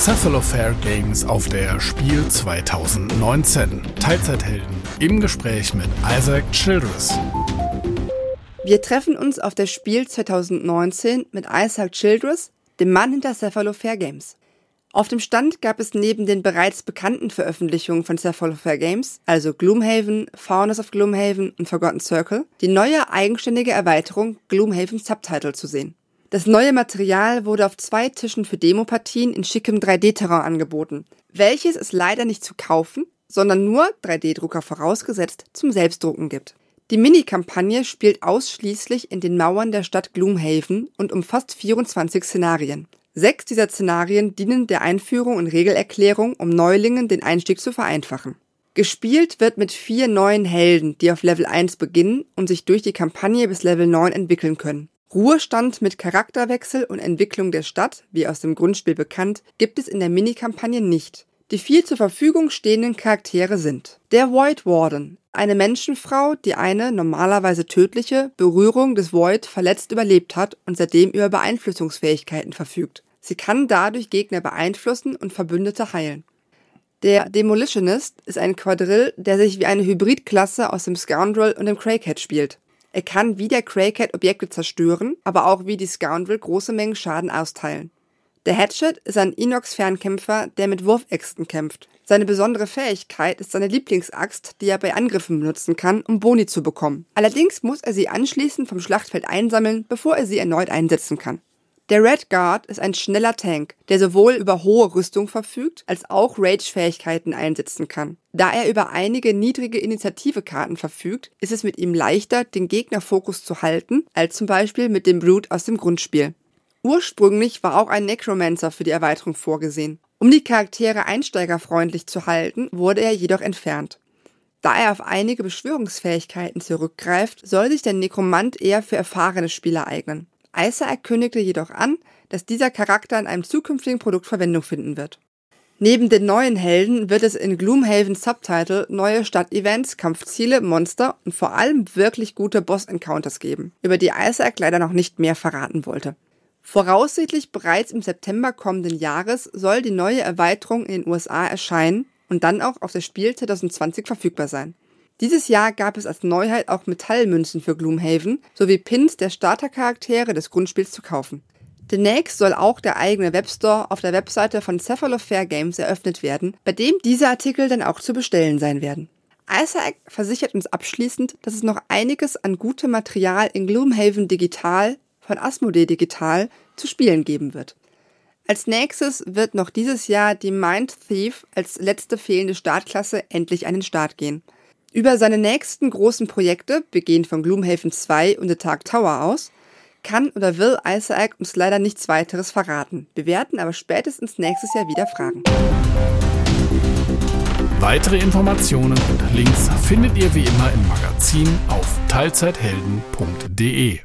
Cephalofair Games auf der Spiel 2019. Teilzeithelden im Gespräch mit Isaac Childress. Wir treffen uns auf der Spiel 2019 mit Isaac Childress, dem Mann hinter Cephalofair Games. Auf dem Stand gab es neben den bereits bekannten Veröffentlichungen von Cephalofair Games, also Gloomhaven, Faunus of Gloomhaven und Forgotten Circle, die neue eigenständige Erweiterung Gloomhaven Subtitle zu sehen. Das neue Material wurde auf zwei Tischen für Demopartien in schickem 3D-Terrain angeboten, welches es leider nicht zu kaufen, sondern nur 3D-Drucker vorausgesetzt zum Selbstdrucken gibt. Die Mini-Kampagne spielt ausschließlich in den Mauern der Stadt Gloomhaven und umfasst 24 Szenarien. Sechs dieser Szenarien dienen der Einführung und Regelerklärung, um Neulingen den Einstieg zu vereinfachen. Gespielt wird mit vier neuen Helden, die auf Level 1 beginnen und sich durch die Kampagne bis Level 9 entwickeln können. Ruhestand mit Charakterwechsel und Entwicklung der Stadt, wie aus dem Grundspiel bekannt, gibt es in der Minikampagne nicht. Die vier zur Verfügung stehenden Charaktere sind der Void Warden, eine Menschenfrau, die eine normalerweise tödliche Berührung des Void verletzt überlebt hat und seitdem über Beeinflussungsfähigkeiten verfügt. Sie kann dadurch Gegner beeinflussen und Verbündete heilen. Der Demolitionist ist ein Quadrill, der sich wie eine Hybridklasse aus dem Scoundrel und dem Crackhead spielt. Er kann wie der Crackhead Objekte zerstören, aber auch wie die Scoundrel große Mengen Schaden austeilen. Der Hatchet ist ein Inox-Fernkämpfer, der mit Wurfäxten kämpft. Seine besondere Fähigkeit ist seine Lieblingsaxt, die er bei Angriffen benutzen kann, um Boni zu bekommen. Allerdings muss er sie anschließend vom Schlachtfeld einsammeln, bevor er sie erneut einsetzen kann. Der Red Guard ist ein schneller Tank, der sowohl über hohe Rüstung verfügt, als auch Rage-Fähigkeiten einsetzen kann. Da er über einige niedrige Initiative-Karten verfügt, ist es mit ihm leichter, den Gegnerfokus zu halten, als zum Beispiel mit dem Brute aus dem Grundspiel. Ursprünglich war auch ein Necromancer für die Erweiterung vorgesehen. Um die Charaktere einsteigerfreundlich zu halten, wurde er jedoch entfernt. Da er auf einige Beschwörungsfähigkeiten zurückgreift, soll sich der Nekromant eher für erfahrene Spieler eignen. Isaac kündigte jedoch an, dass dieser Charakter in einem zukünftigen Produkt Verwendung finden wird. Neben den neuen Helden wird es in Gloomhaven Subtitle neue Stadtevents, Kampfziele, Monster und vor allem wirklich gute Boss-Encounters geben, über die Isaac leider noch nicht mehr verraten wollte. Voraussichtlich bereits im September kommenden Jahres soll die neue Erweiterung in den USA erscheinen und dann auch auf das Spiel 2020 verfügbar sein. Dieses Jahr gab es als Neuheit auch Metallmünzen für Gloomhaven sowie Pins der Startercharaktere des Grundspiels zu kaufen. Demnächst soll auch der eigene Webstore auf der Webseite von Cephalofair Games eröffnet werden, bei dem diese Artikel dann auch zu bestellen sein werden. Isaac versichert uns abschließend, dass es noch einiges an gutem Material in Gloomhaven Digital von Asmodee Digital zu spielen geben wird. Als nächstes wird noch dieses Jahr die Mind Thief als letzte fehlende Startklasse endlich an den Start gehen. Über seine nächsten großen Projekte, begehend von Gloomhaven 2 und The Dark Tower aus, kann oder will Isaac uns leider nichts weiteres verraten. Wir werden aber spätestens nächstes Jahr wieder fragen. Weitere Informationen und Links findet ihr wie immer im Magazin auf teilzeithelden.de.